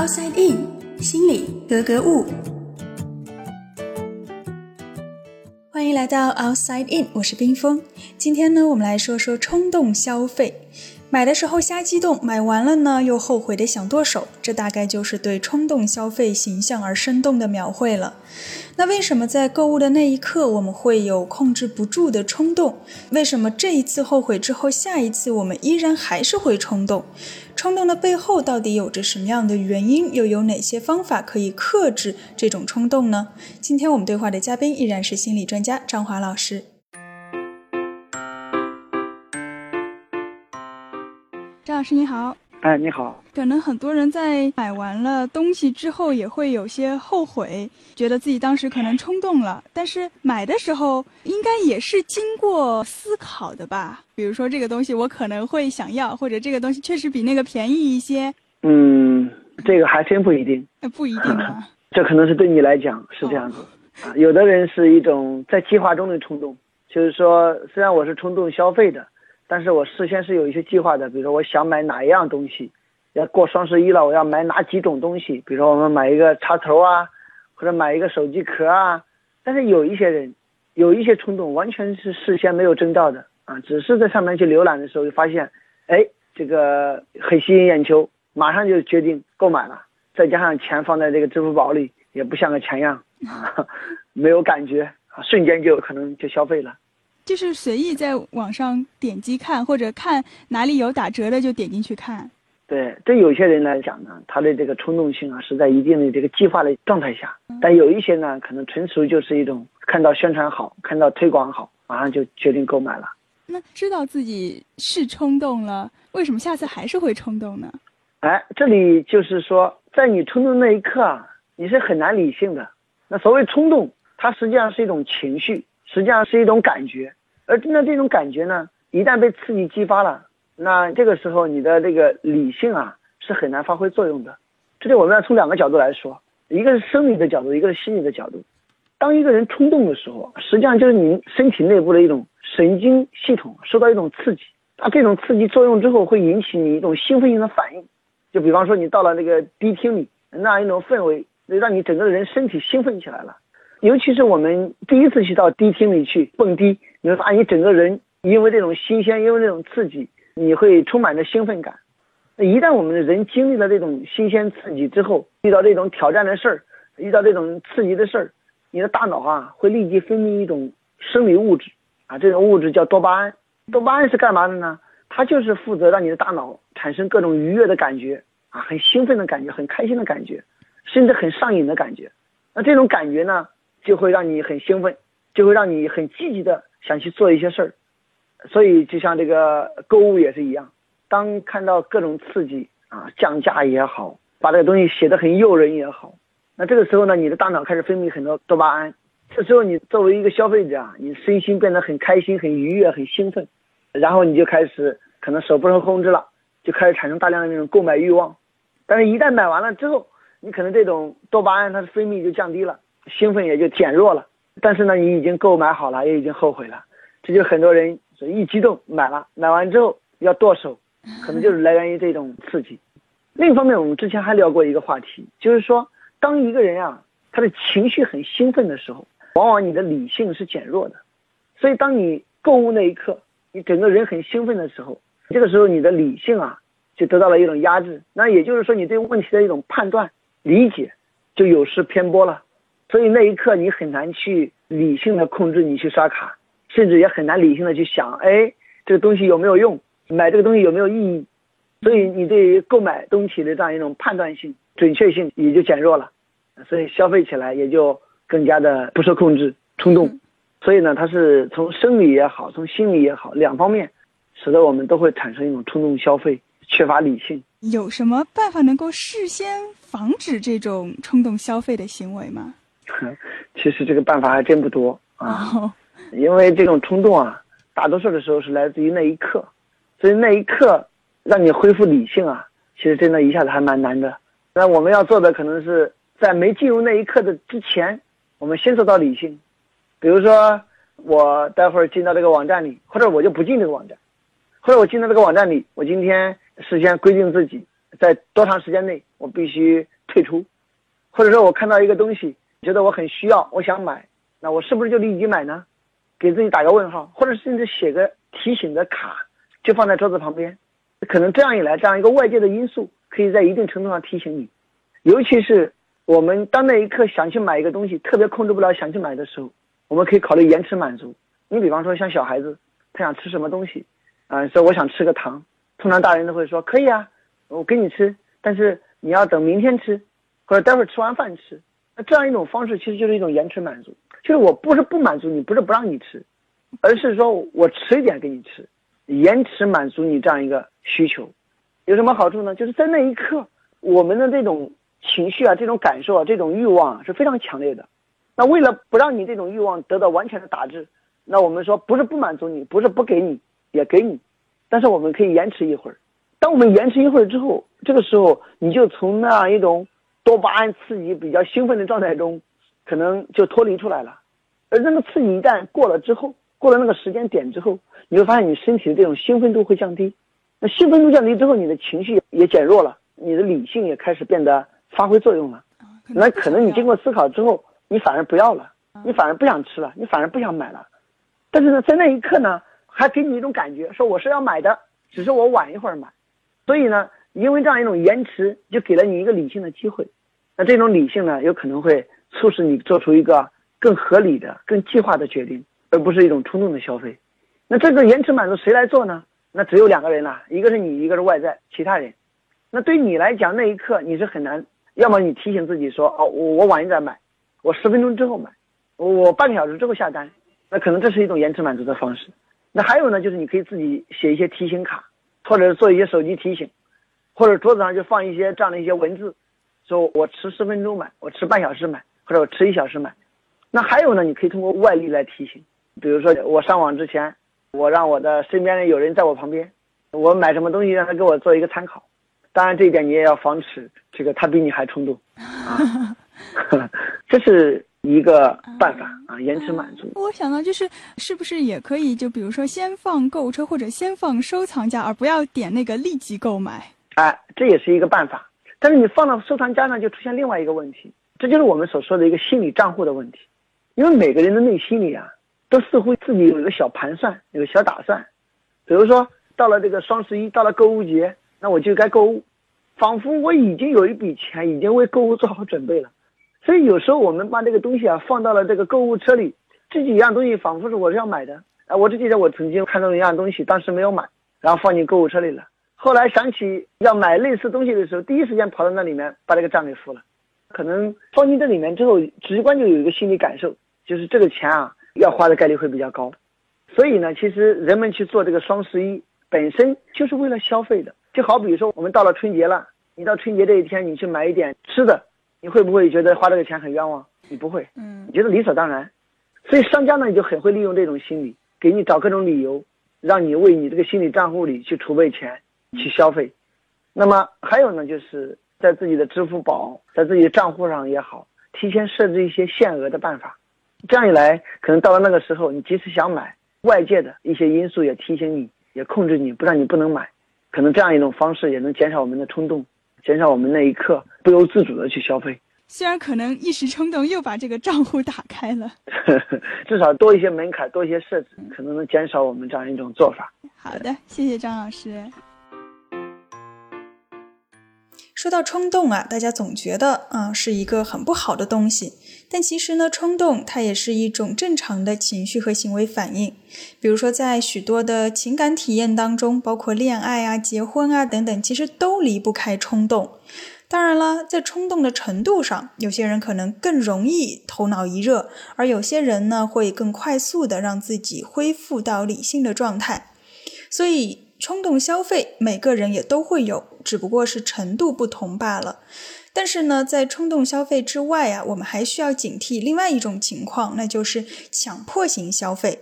Outside In，心里格格物。欢迎来到 Outside In，我是冰峰。今天呢，我们来说说冲动消费。买的时候瞎激动，买完了呢又后悔的想剁手，这大概就是对冲动消费形象而生动的描绘了。那为什么在购物的那一刻我们会有控制不住的冲动？为什么这一次后悔之后，下一次我们依然还是会冲动？冲动的背后到底有着什么样的原因？又有哪些方法可以克制这种冲动呢？今天我们对话的嘉宾依然是心理专家张华老师。张老师你好，哎，你好。可能很多人在买完了东西之后，也会有些后悔，觉得自己当时可能冲动了。但是买的时候，应该也是经过思考的吧？比如说这个东西我可能会想要，或者这个东西确实比那个便宜一些。嗯，这个还真不一定。那不一定啊。这可能是对你来讲是这样子，啊，有的人是一种在计划中的冲动，就是说，虽然我是冲动消费的。但是我事先是有一些计划的，比如说我想买哪一样东西，要过双十一了，我要买哪几种东西，比如说我们买一个插头啊，或者买一个手机壳啊。但是有一些人，有一些冲动完全是事先没有征兆的啊，只是在上面去浏览的时候就发现，哎，这个很吸引眼球，马上就决定购买了。再加上钱放在这个支付宝里，也不像个钱样，没有感觉啊，瞬间就可能就消费了。就是随意在网上点击看，或者看哪里有打折的就点进去看。对，对有些人来讲呢，他的这个冲动性啊是在一定的这个计划的状态下，但有一些呢，可能纯属就是一种看到宣传好，看到推广好，马上就决定购买了。那知道自己是冲动了，为什么下次还是会冲动呢？哎，这里就是说，在你冲动那一刻啊，你是很难理性的。那所谓冲动，它实际上是一种情绪，实际上是一种感觉。而那这种感觉呢，一旦被刺激激发了，那这个时候你的这个理性啊是很难发挥作用的。这里我们要从两个角度来说，一个是生理的角度，一个是心理的角度。当一个人冲动的时候，实际上就是你身体内部的一种神经系统受到一种刺激，那这种刺激作用之后会引起你一种兴奋性的反应。就比方说你到了那个迪厅里，那一种氛围，让你整个人身体兴奋起来了。尤其是我们第一次去到迪厅里去蹦迪，你会发现你整个人因为这种新鲜，因为这种刺激，你会充满着兴奋感。那一旦我们的人经历了这种新鲜刺激之后，遇到这种挑战的事儿，遇到这种刺激的事儿，你的大脑啊会立即分泌一种生理物质啊，这种物质叫多巴胺。多巴胺是干嘛的呢？它就是负责让你的大脑产生各种愉悦的感觉啊，很兴奋的感觉，很开心的感觉，甚至很上瘾的感觉。那这种感觉呢？就会让你很兴奋，就会让你很积极的想去做一些事儿，所以就像这个购物也是一样，当看到各种刺激啊，降价也好，把这个东西写的很诱人也好，那这个时候呢，你的大脑开始分泌很多多巴胺，这时候你作为一个消费者啊，你身心变得很开心、很愉悦、很兴奋，然后你就开始可能手不受控制了，就开始产生大量的那种购买欲望，但是一旦买完了之后，你可能这种多巴胺它的分泌就降低了。兴奋也就减弱了，但是呢，你已经购买好了，也已经后悔了，这就很多人一激动买了，买完之后要剁手，可能就是来源于这种刺激。另一方面，我们之前还聊过一个话题，就是说，当一个人啊，他的情绪很兴奋的时候，往往你的理性是减弱的。所以，当你购物那一刻，你整个人很兴奋的时候，这个时候你的理性啊，就得到了一种压制。那也就是说，你对问题的一种判断、理解就有失偏颇了。所以那一刻你很难去理性的控制你去刷卡，甚至也很难理性的去想，哎，这个东西有没有用，买这个东西有没有意义，所以你对于购买东西的这样一种判断性、准确性也就减弱了，所以消费起来也就更加的不受控制、冲动。所以呢，它是从生理也好，从心理也好，两方面，使得我们都会产生一种冲动消费、缺乏理性。有什么办法能够事先防止这种冲动消费的行为吗？其实这个办法还真不多啊，因为这种冲动啊，大多数的时候是来自于那一刻，所以那一刻让你恢复理性啊，其实真的一下子还蛮难的。那我们要做的可能是在没进入那一刻的之前，我们先做到理性。比如说，我待会儿进到这个网站里，或者我就不进这个网站，或者我进到这个网站里，我今天事先规定自己在多长时间内我必须退出，或者说我看到一个东西，觉得我很需要，我想买，那我是不是就立即买呢？给自己打个问号，或者甚至写个提醒的卡，就放在桌子旁边。可能这样一来，这样一个外界的因素，可以在一定程度上提醒你。尤其是我们当那一刻想去买一个东西，特别控制不了想去买的时候，我们可以考虑延迟满足。你比方说像小孩子，他想吃什么东西，啊，说我想吃个糖，通常大人都会说可以啊，我给你吃，但是你要等明天吃，或者待会儿吃完饭吃。这样一种方式其实就是一种延迟满足。就是我不是不满足你，不是不让你吃，而是说我迟一点给你吃，延迟满足你这样一个需求，有什么好处呢？就是在那一刻，我们的这种情绪啊、这种感受啊、这种欲望啊是非常强烈的。那为了不让你这种欲望得到完全的打制，那我们说不是不满足你，不是不给你，也给你，但是我们可以延迟一会儿。当我们延迟一会儿之后，这个时候你就从那样一种多巴胺刺激、比较兴奋的状态中。可能就脱离出来了，而那个刺激一旦过了之后，过了那个时间点之后，你会发现你身体的这种兴奋度会降低。那兴奋度降低之后，你的情绪也减弱了，你的理性也开始变得发挥作用了。那可能你经过思考之后，你反而不要了，你反而不想吃了，你反而不想买了。但是呢，在那一刻呢，还给你一种感觉，说我是要买的，只是我晚一会儿买。所以呢，因为这样一种延迟，就给了你一个理性的机会。那这种理性呢，有可能会。促使你做出一个更合理的、更计划的决定，而不是一种冲动的消费。那这个延迟满足谁来做呢？那只有两个人了，一个是你，一个是外在其他人。那对你来讲，那一刻你是很难，要么你提醒自己说：“哦，我我晚一点买，我十分钟之后买，我半个小时之后下单。”那可能这是一种延迟满足的方式。那还有呢，就是你可以自己写一些提醒卡，或者是做一些手机提醒，或者桌子上就放一些这样的一些文字，说我迟十分钟买，我迟半小时买。或者我迟一小时买，那还有呢？你可以通过外力来提醒，比如说我上网之前，我让我的身边人有人在我旁边，我买什么东西让他给我做一个参考。当然这一点你也要防止这个他比你还冲动啊，这是一个办法啊，延迟满足。我想到就是，是不是也可以就比如说先放购物车或者先放收藏夹，而不要点那个立即购买？哎，这也是一个办法。但是你放到收藏夹呢，就出现另外一个问题。这就是我们所说的一个心理账户的问题，因为每个人的内心里啊，都似乎自己有一个小盘算，有个小打算。比如说，到了这个双十一，到了购物节，那我就该购物，仿佛我已经有一笔钱，已经为购物做好准备了。所以有时候我们把这个东西啊放到了这个购物车里，这几样东西仿佛是我是要买的。啊，我只记得我曾经看到一样东西，当时没有买，然后放进购物车里了。后来想起要买类似东西的时候，第一时间跑到那里面把这个账给付了。可能放进这里面之后，直观就有一个心理感受，就是这个钱啊要花的概率会比较高。所以呢，其实人们去做这个双十一本身就是为了消费的。就好比说，我们到了春节了，你到春节这一天，你去买一点吃的，你会不会觉得花这个钱很冤枉？你不会，嗯，你觉得理所当然。所以商家呢就很会利用这种心理，给你找各种理由，让你为你这个心理账户里去储备钱去消费。那么还有呢，就是。在自己的支付宝，在自己的账户上也好，提前设置一些限额的办法，这样一来，可能到了那个时候，你即使想买，外界的一些因素也提醒你，也控制你，不让你不能买，可能这样一种方式也能减少我们的冲动，减少我们那一刻不由自主的去消费。虽然可能一时冲动又把这个账户打开了，至少多一些门槛，多一些设置，可能能减少我们这样一种做法。好的，谢谢张老师。说到冲动啊，大家总觉得啊是一个很不好的东西，但其实呢，冲动它也是一种正常的情绪和行为反应。比如说，在许多的情感体验当中，包括恋爱啊、结婚啊等等，其实都离不开冲动。当然了，在冲动的程度上，有些人可能更容易头脑一热，而有些人呢会更快速的让自己恢复到理性的状态。所以。冲动消费，每个人也都会有，只不过是程度不同罢了。但是呢，在冲动消费之外啊，我们还需要警惕另外一种情况，那就是强迫型消费。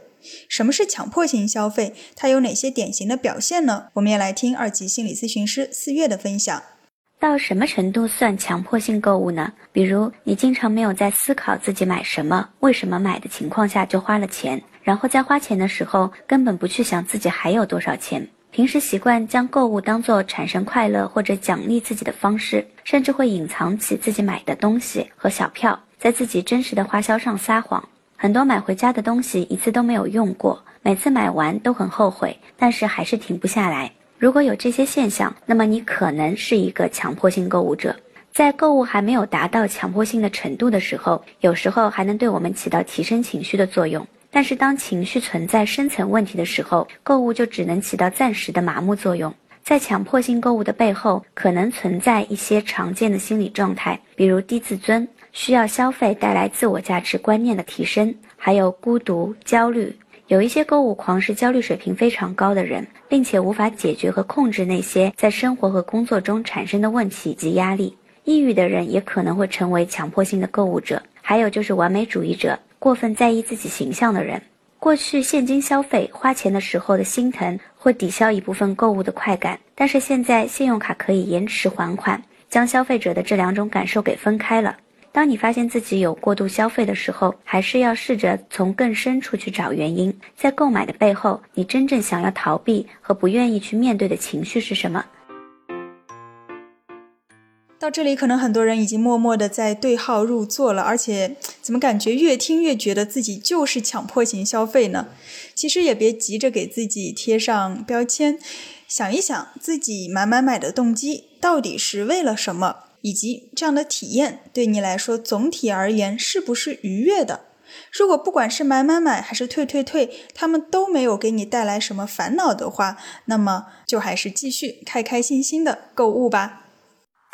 什么是强迫型消费？它有哪些典型的表现呢？我们也来听二级心理咨询师四月的分享。到什么程度算强迫性购物呢？比如你经常没有在思考自己买什么、为什么买的情况下就花了钱，然后在花钱的时候根本不去想自己还有多少钱。平时习惯将购物当做产生快乐或者奖励自己的方式，甚至会隐藏起自己买的东西和小票，在自己真实的花销上撒谎。很多买回家的东西一次都没有用过，每次买完都很后悔，但是还是停不下来。如果有这些现象，那么你可能是一个强迫性购物者。在购物还没有达到强迫性的程度的时候，有时候还能对我们起到提升情绪的作用。但是当情绪存在深层问题的时候，购物就只能起到暂时的麻木作用。在强迫性购物的背后，可能存在一些常见的心理状态，比如低自尊，需要消费带来自我价值观念的提升，还有孤独、焦虑。有一些购物狂是焦虑水平非常高的人，并且无法解决和控制那些在生活和工作中产生的问题以及压力。抑郁的人也可能会成为强迫性的购物者。还有就是完美主义者。过分在意自己形象的人，过去现金消费花钱的时候的心疼会抵消一部分购物的快感，但是现在信用卡可以延迟还款，将消费者的这两种感受给分开了。当你发现自己有过度消费的时候，还是要试着从更深处去找原因，在购买的背后，你真正想要逃避和不愿意去面对的情绪是什么？到这里，可能很多人已经默默的在对号入座了，而且怎么感觉越听越觉得自己就是强迫型消费呢？其实也别急着给自己贴上标签，想一想自己买买买的动机到底是为了什么，以及这样的体验对你来说总体而言是不是愉悦的？如果不管是买买买还是退退退，他们都没有给你带来什么烦恼的话，那么就还是继续开开心心的购物吧。